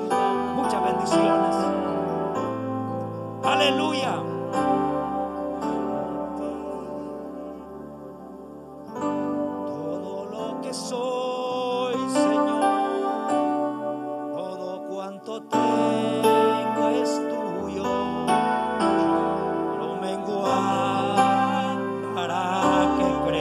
Muchas bendiciones. Aleluya. Todo lo que soy.